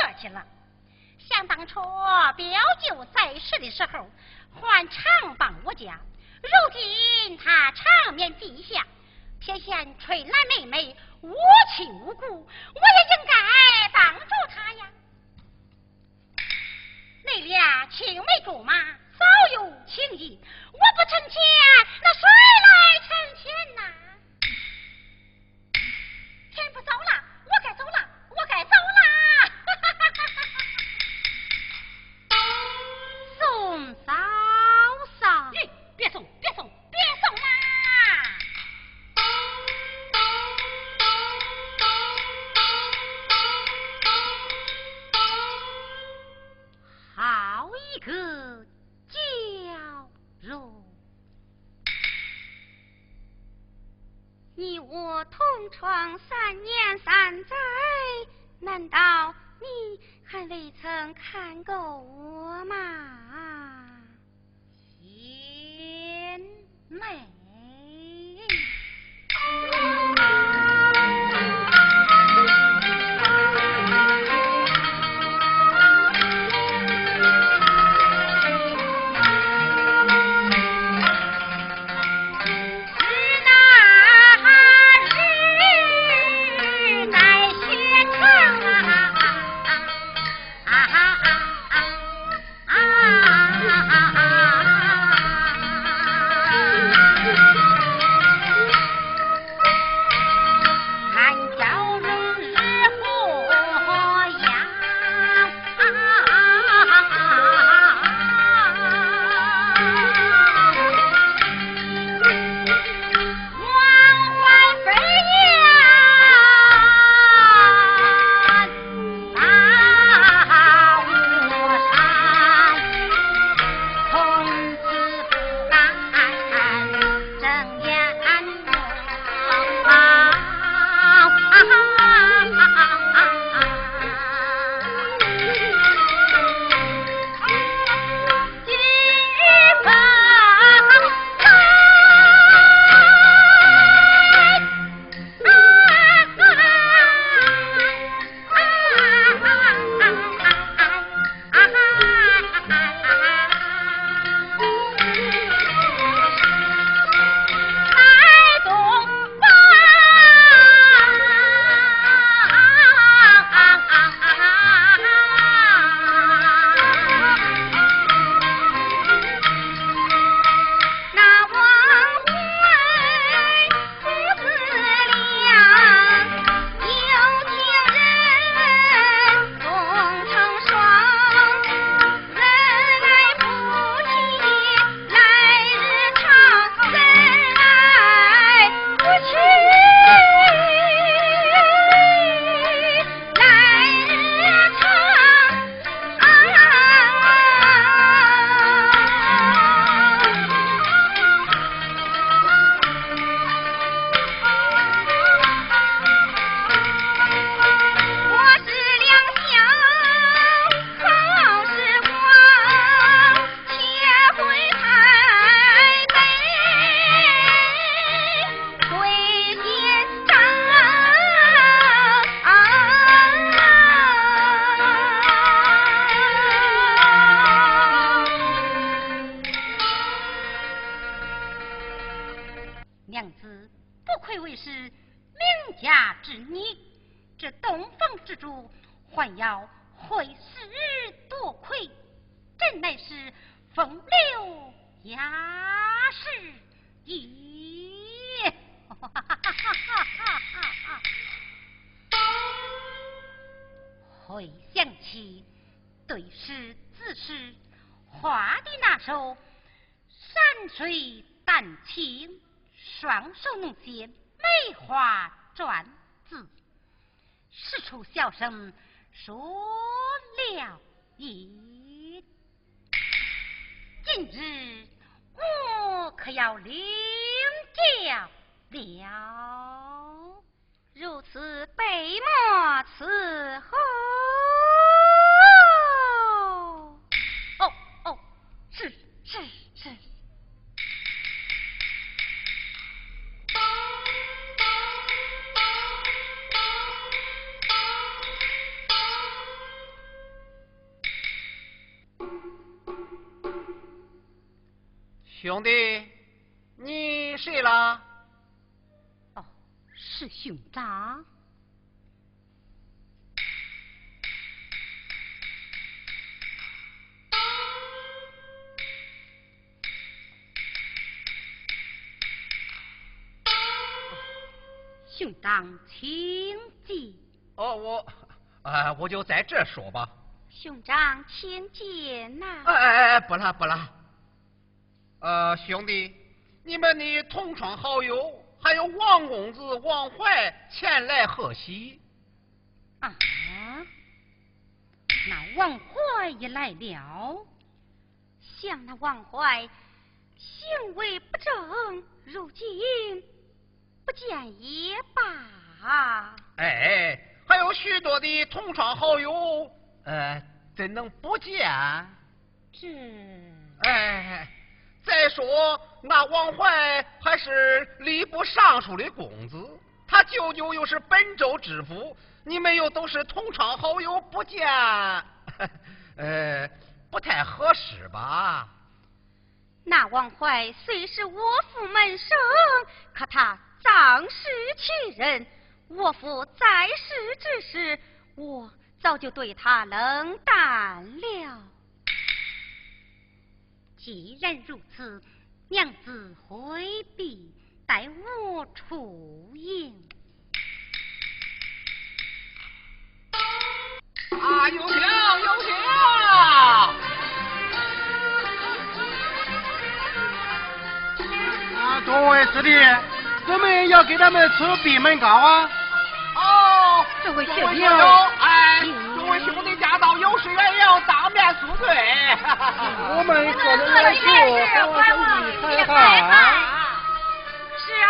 客气了。想当初表舅在世的时候，还常帮我家，如今他长眠地下，偏嫌翠兰妹妹无亲无故，我也应该帮助他呀。那俩青梅竹马早有情谊，我不成亲，那谁来成亲呐？天不早了，我该走了，闯三年三载，难道你还未曾看够我吗？贤妹。回想起，对诗自诗，画的那首“山水丹青，双手能写梅花篆字”，使出笑声说了一。今日我可要领教了，如此被墨伺候。嘿嘿。兄弟，你睡了。哦，是兄长。兄长，请进。哦，我，哎，我就在这说吧。兄长，请进呐。哎哎哎，不啦不啦。呃，兄弟，你们的同窗好友还有王公子王怀前来贺喜。啊，那王怀也来了。想那王怀行为不正，如今。不见也罢。哎，还有许多的同窗好友，呃，怎能不见？这……哎，再说那王怀还是吏部尚书的公子，他舅舅又是本州知府，你们又都是同窗好友，不见，呃，不太合适吧？那王怀虽是我府门生，可他……仗势欺人，我父在世之时，我早就对他冷淡了。既然如此，娘子回避，待我出迎。啊，有请有请！啊，诸位师弟。我们要给他们吃闭门羹啊！哦，这位兄弟，哎，这位兄弟驾到，有事远迎，当面恕罪。我们可能来说，我兄弟太好。是啊，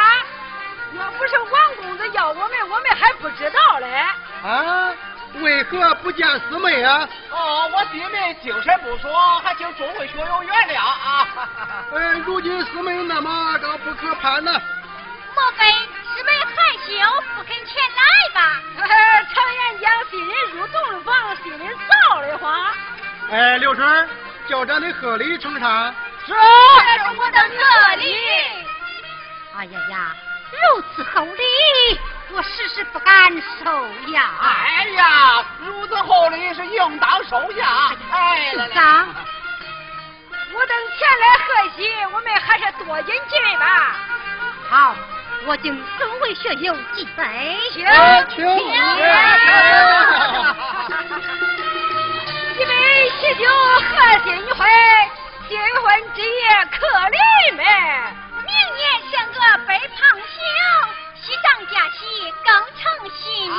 要不是王公子要我们，我们还不知道嘞。啊？为何不见师妹啊？哦，我弟妹精神不爽，还请众位学友原谅啊。哎，如今师妹那么高不可攀呢。莫非师妹害羞不肯前来吧？常言讲，新人入洞房，心里臊得慌。哎，刘春，叫咱的贺礼呈上。是，这是我的贺礼。哎呀呀，如此厚礼，我时时不敢收呀。哎呀，如此厚礼是应当收下。哎，兄长，我等前来贺喜，我们还是多饮几杯吧。好。我敬各位学友几杯，请请。一杯喜酒贺新婚，新婚之夜可怜美。明年生个白胖小，喜上加喜更成新呐。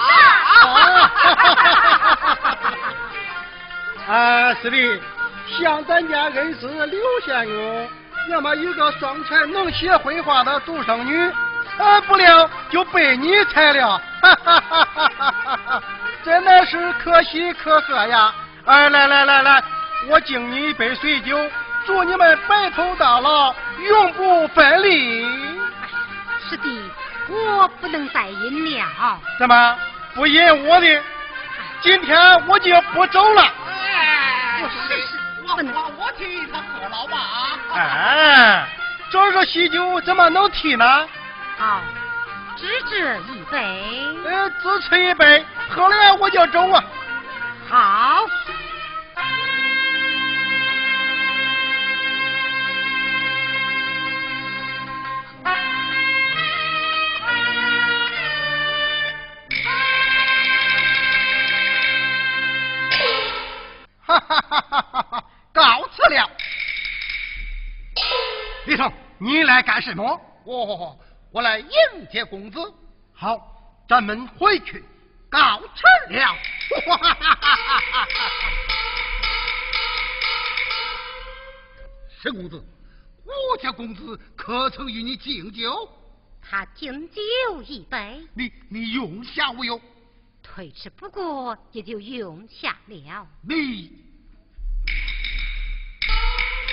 啊，是的，像咱家恩师刘县勇，那么一个双全能写绘画的独生女。呃，不料就被你踩了，哈哈哈哈哈！真的是可喜可贺呀！哎，来来来来，我敬你一杯水酒，祝你们白头到老，永不分离。师弟，我不能再饮了。怎么不饮我的？今天我就不走了。我试试，我我我替他喝了吧。哎，这个喜酒怎么能替呢？好，只这一杯。呃，只吃一杯，喝了我就走啊。好。哈哈哈哈哈！告辞了。李成，你来干什么？我我来迎接公子，好，咱们回去告辞了。沈公子，我家公子可曾与你敬酒？他敬酒一杯。你你用下无有？推迟不过，也就用下了。你，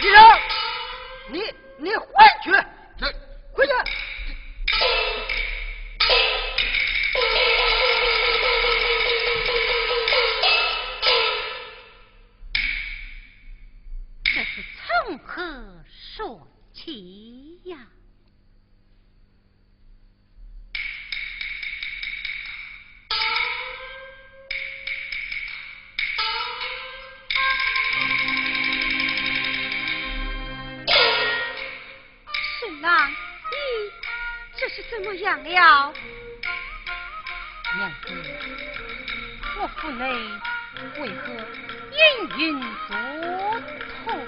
李生，你你回去。这。回去。娘子我腹内为何隐隐作痛？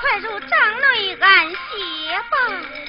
快入帐内安歇吧。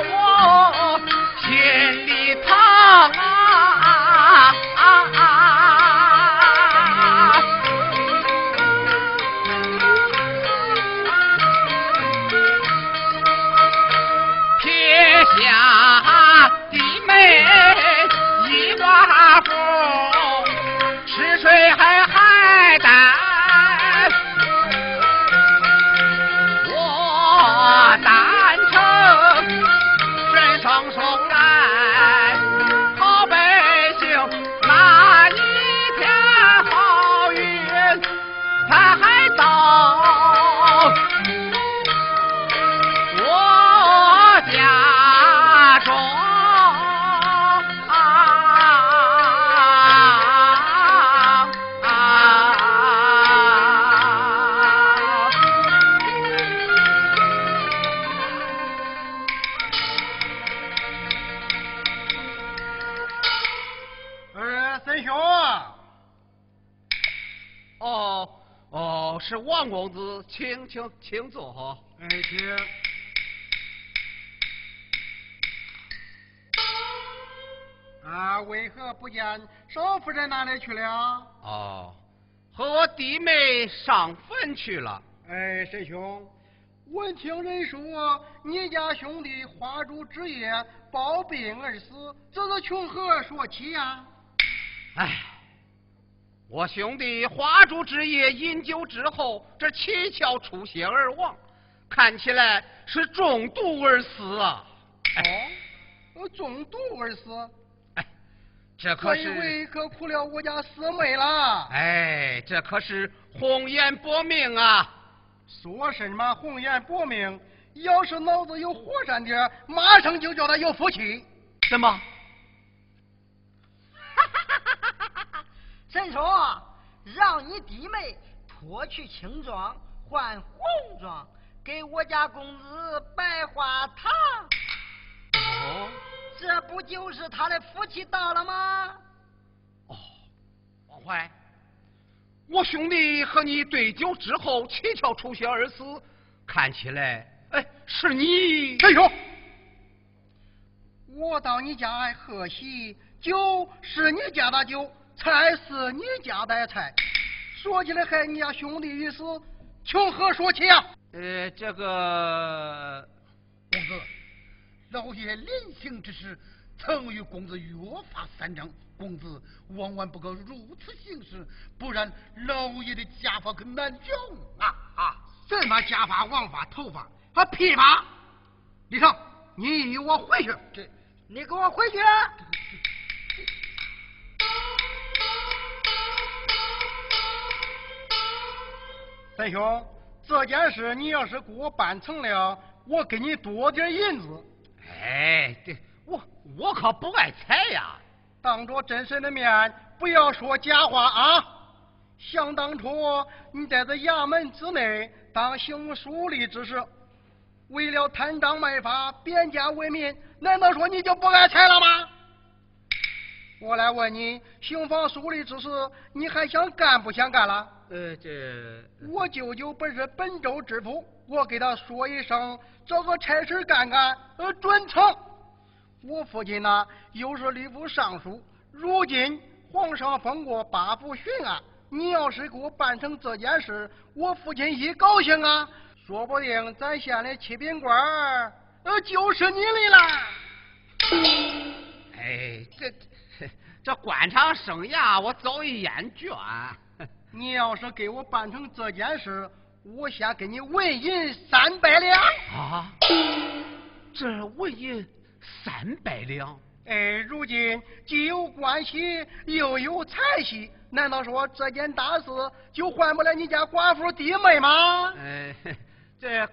我心里疼。请请请坐哈。哎，请。啊，为何不见少夫人哪里去了？哦，和我弟妹上坟去了。哎，沈兄，闻听人说你家兄弟花烛之夜暴病而死，这是从何说起呀？哎。我兄弟花烛之夜饮酒之后，这七窍出血而亡，看起来是中毒而死啊！哦，中毒而死？哎，这可是可苦了我家四妹了！哎，这可是红颜薄命啊！说什么红颜薄命？要是脑子有活闪点，马上就叫他有福气。什么？陈说：“让你弟妹脱去青装，换红装，给我家公子拜花堂。哦，这不就是他的福气到了吗？”哦，王怀，我兄弟和你对酒之后七窍出血而死，看起来，哎，是你。陈兄，我到你家来喝喜，酒是你家的酒。菜是你家的菜，说起来害你家兄弟一死，从何说起啊？呃，这个公子，老爷临行之时，曾与公子约法三章，公子万万不可如此行事，不然老爷的家法可难讲啊啊！什么家法、王法、头发和琵琶？李成，你与我回去。这，你跟我回去。三兄，这件事你要是给我办成了，我给你多点银子。哎，这我我可不爱财呀！当着真神的面，不要说假话啊！想当初你在这衙门之内当行书吏之时，为了贪赃卖法、贬家为民，难道说你就不爱财了吗？我来问你，行房书吏之事，你还想干不想干了？呃，这我舅舅本是本州知府，我给他说一声，找个差事干干，呃，准成。我父亲呢，又是吏部尚书，如今皇上封过八府巡按，你要是给我办成这件事，我父亲一高兴啊，说不定咱县的七品官呃，就是你的啦。哎，这这官场生涯，我早已厌倦。你要是给我办成这件事，我先给你纹银三百两。啊，这纹银三百两？哎，如今既有关系又有财气，难道说这件大事就换不了你家寡妇弟妹吗？哎，这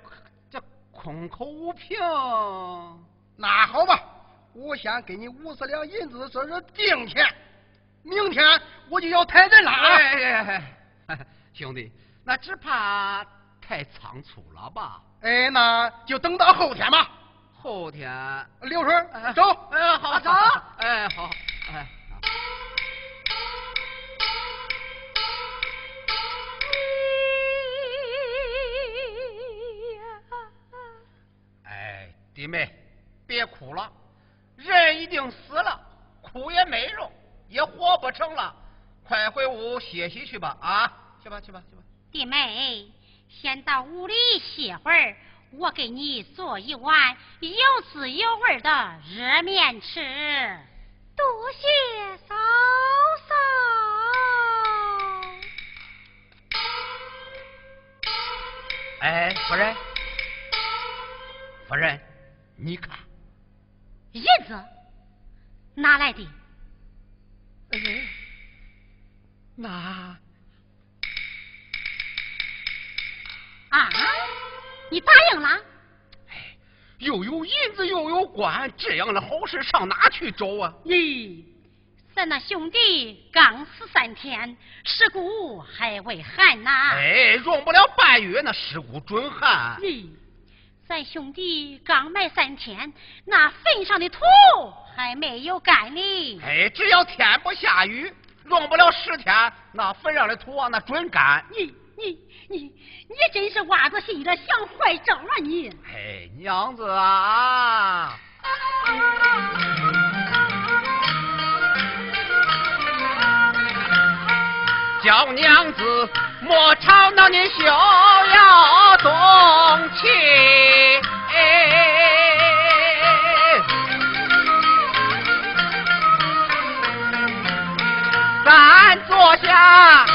这空口无凭。那好吧，我先给你五十两银子，这是定钱。明天我就要抬人了啊。哎哎哎，兄弟，那只怕太仓促了吧？哎，那就等到后天吧。后天，刘顺，走。哎，好，走。哎，好，哎。哎，弟妹，别哭了，人已经死了，哭也没用。也活不成了。快回屋歇息去吧，啊，去吧去吧去吧。弟妹，先到屋里歇会儿，我给你做一碗有滋有味的热面吃。多谢嫂嫂。哎，夫人，夫人，你看，银子哪来的？哎，那啊，你答应了？哎，又有银子又有官，这样的好事上哪去找啊？咦，咱那兄弟刚死三天，尸骨还未寒呐。哎，用不了半月，那尸骨准寒。咦，咱兄弟刚埋三天，那坟上的土还没有干呢。哎，只要天不下雨，用不了十天，那坟上的土啊，那准干。你你你你真是挖着心了想坏招啊你！哎，娘子啊！小娘子莫吵闹，你休要动气。咱坐下，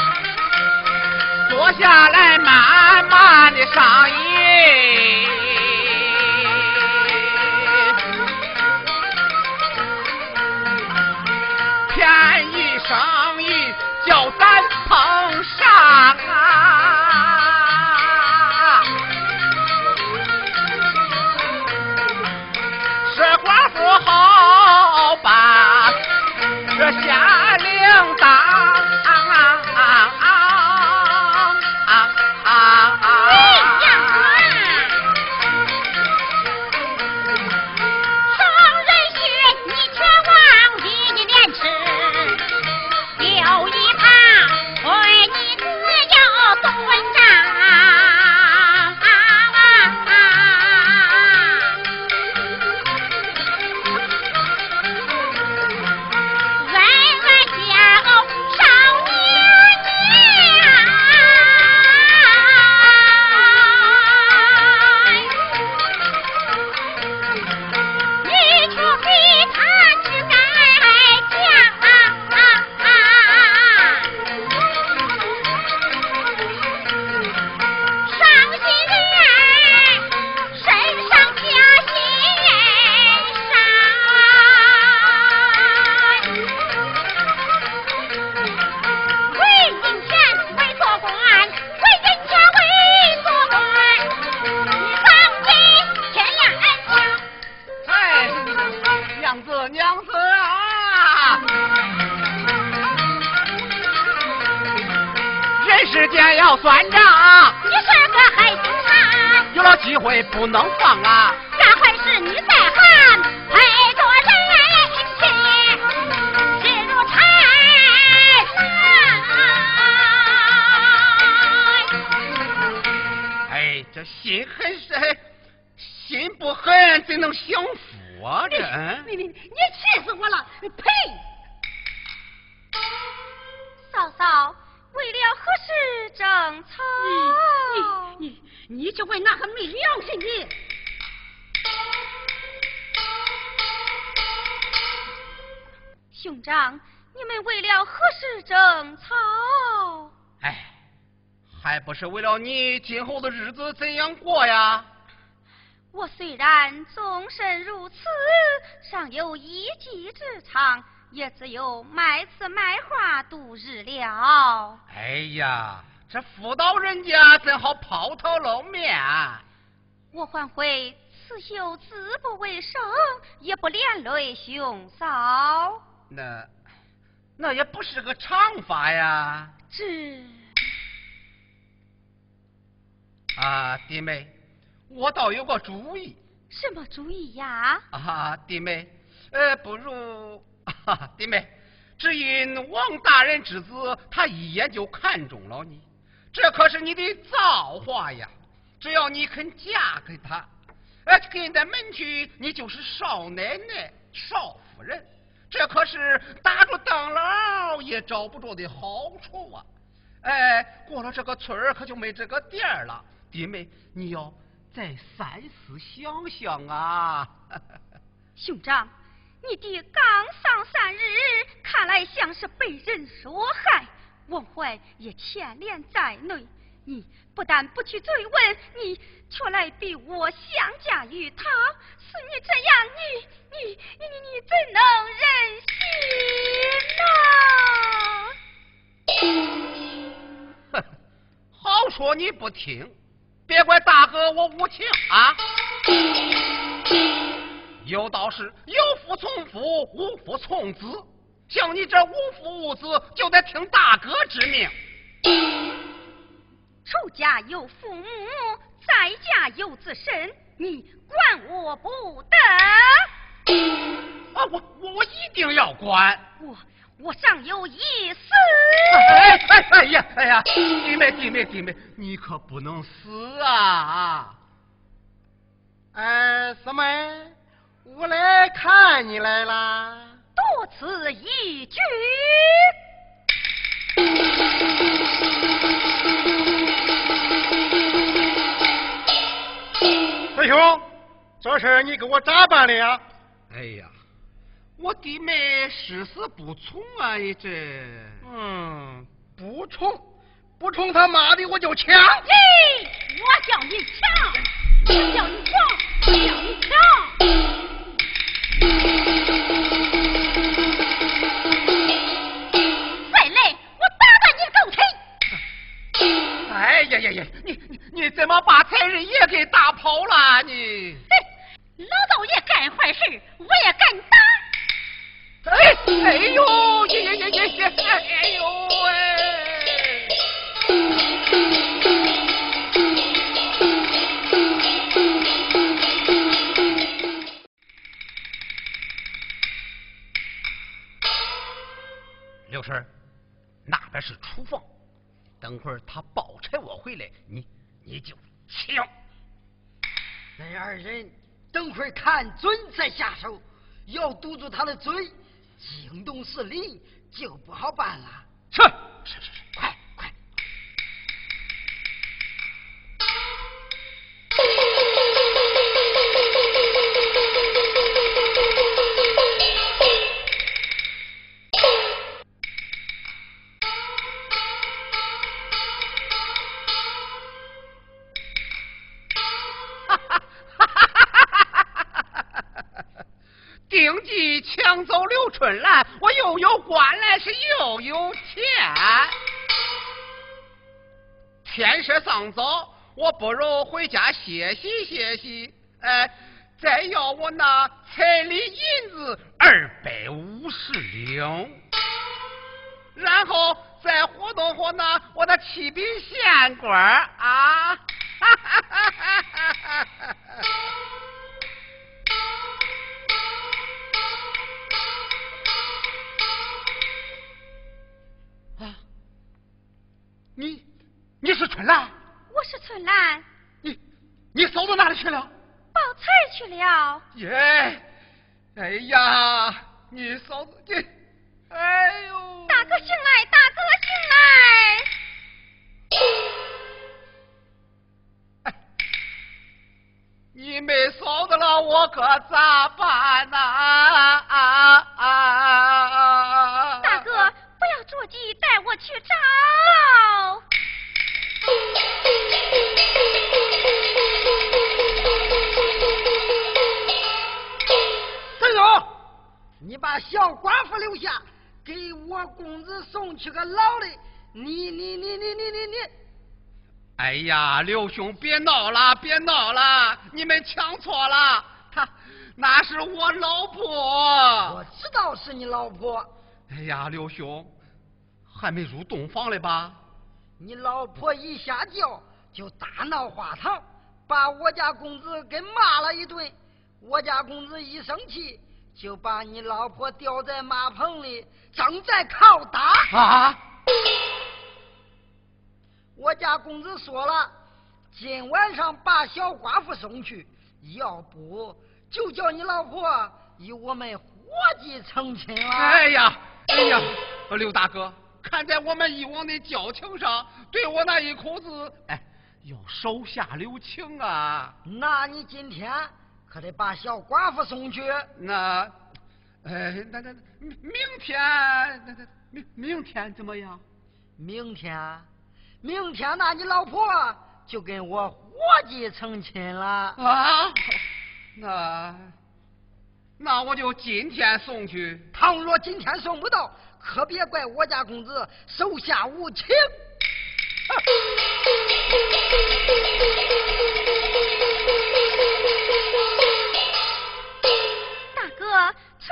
坐下来慢慢的商议。便宜生意叫咱碰上啊！要算账，你是个害心肠，有了机会不能放啊！干坏事你在喊，陪着人气心如柴哎，这心狠是心不狠，怎能享福啊？这你你你气死我了！呸！嫂嫂。为了何事争吵？你你你你就为那个没良心的！兄长，你们为了何事争吵？哎，还不是为了你今后的日子怎样过呀？我虽然终身如此，尚有一技之长。也只有卖词卖画度日了。哎呀，这妇道人家怎好抛头露面？我还会刺绣自不为生，也不连累兄嫂。那那也不是个长法呀。这。啊，弟妹，我倒有个主意。什么主意呀？啊，弟妹，呃，不如。弟妹，只因王大人之子，他一眼就看中了你，这可是你的造化呀！只要你肯嫁给他，哎，跟在门去，你就是少奶奶、少夫人。这可是打着灯笼也找不着的好处啊！哎，过了这个村儿可就没这个店儿了。弟妹，你要再三思想想啊！兄长，你弟刚丧三日，看来像是被人所害，王怀也牵连在内。你不但不去追问，你却来逼我相嫁于他，是你这样，你你你你你怎能忍心呐？哼，好说你不听，别怪大哥我无情啊！有道是有父从父，无父从子，像你这无父无子，就得听大哥之命。出家有父母，在家有子身，你管我不得。啊，我我我一定要管。我我尚有一死。哎哎哎呀哎呀，弟妹弟妹弟妹，你可不能死啊！哎，师妹，我来看你来啦。多此一举。师兄，这事你给我咋办的呀？哎呀，我弟妹誓死不从啊！一这……嗯，不从，不从他妈的我就抢！嘿，我叫你抢，我叫你抢，我叫你抢！呀呀呀！你你你怎么把财人也给打跑了？你，老道爷干坏事，我也敢打。哎哎呦！哎呦喂！刘婶，那边是厨房。等会儿他抱柴火回来，你你就抢。那二人等会儿看准再下手，要堵住他的嘴，惊动四邻就不好办了。是是是我不如回家歇息歇息。哎，再要我那彩礼银子二百五十两，然后再活动活动我的七品县官啊！哈哈哈哈哈春兰。你你嫂子哪里去了？报菜去了。耶！哎呀，你嫂子你，哎呦！大哥醒来，大哥醒来！你没嫂子了，我可咋办呐？大哥，不要着急，带我去找。留下，给我公子送去个老的。你你你你你你你！哎呀，刘兄，别闹了，别闹了，你们抢错了，他那是我老婆。我知道是你老婆。哎呀，刘兄，还没入洞房嘞吧？你老婆一下轿就大闹花堂，把我家公子给骂了一顿。我家公子一生气，就把你老婆吊在马棚里，正在拷打。啊！我家公子说了，今晚上把小寡妇送去，要不就叫你老婆与我们伙计成亲了。哎呀，哎呀，刘大哥，看在我们以往的交情上，对我那一口子，哎，要手下留情啊。那你今天可得把小寡妇送去。那，哎，那那明明天，那那明明天怎么样？明天，明天那你老婆就跟我伙计成亲了。啊，那。那我就今天送去。倘若今天送不到，可别怪我家公子手下无情。大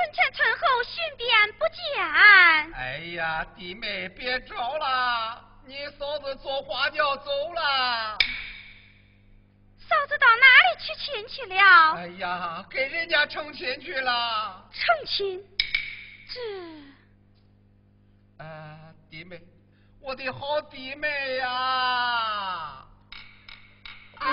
哥，村前村后寻遍不见。哎呀，弟妹别找了，你嫂子坐花轿走了。嫂子到哪里去亲去了？哎呀，给人家成亲去了。成亲？这……呃，弟妹，我的好弟妹呀！应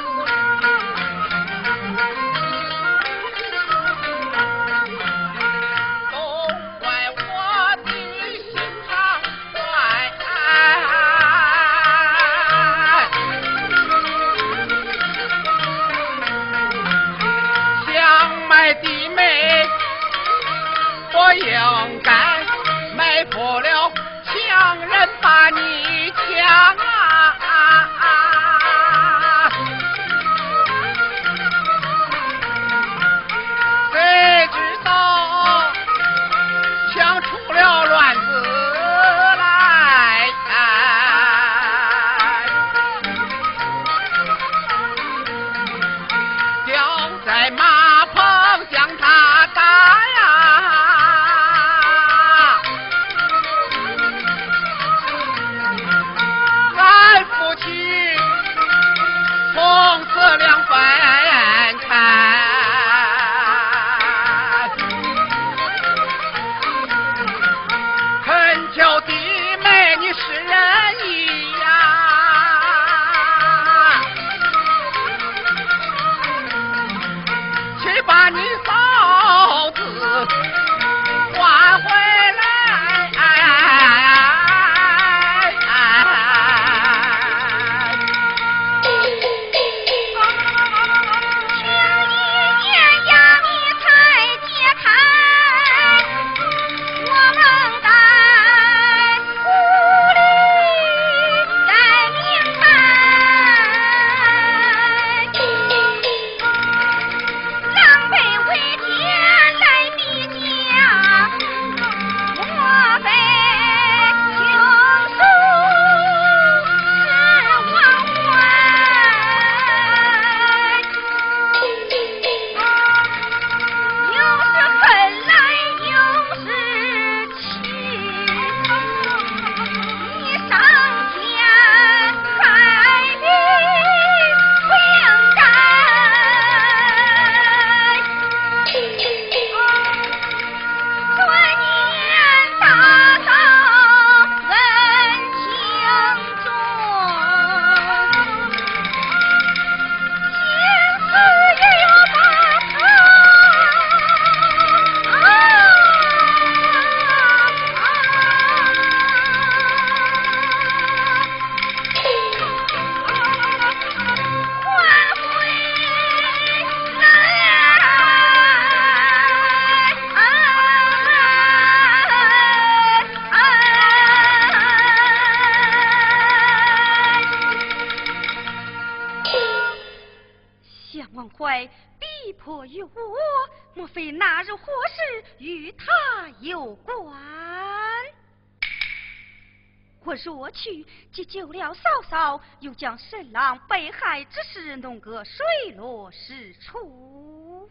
将神郎被害之事弄个水落石出，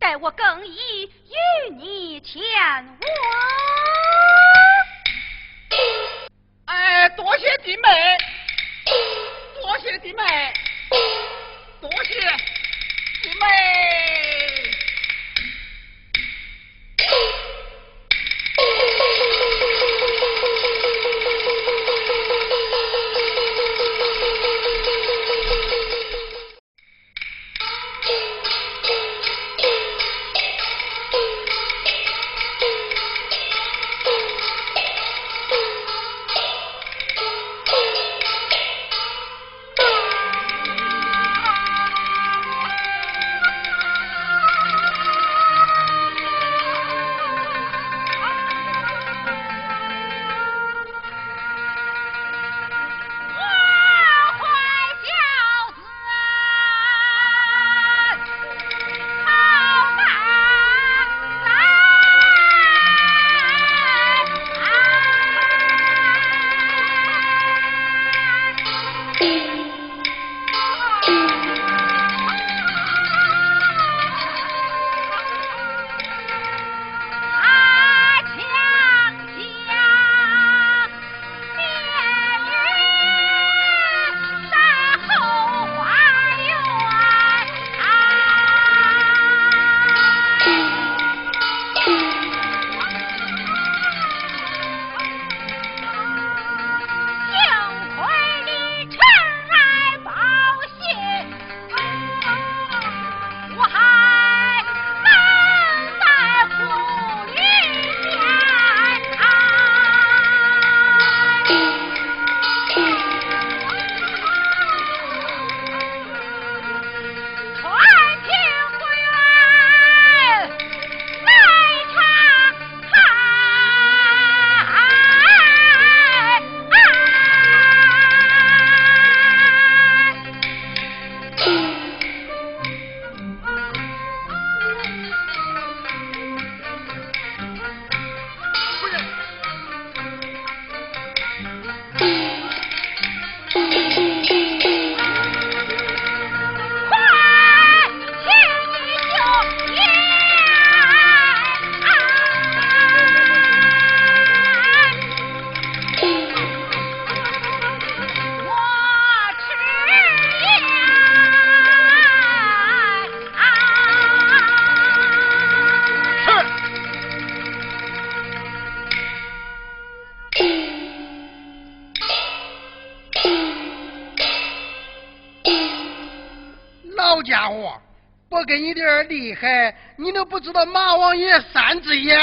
待我更衣与你前往。哎，多谢弟妹，多谢弟妹，多谢弟妹。我给你点儿厉害，你都不知道马王爷三只眼。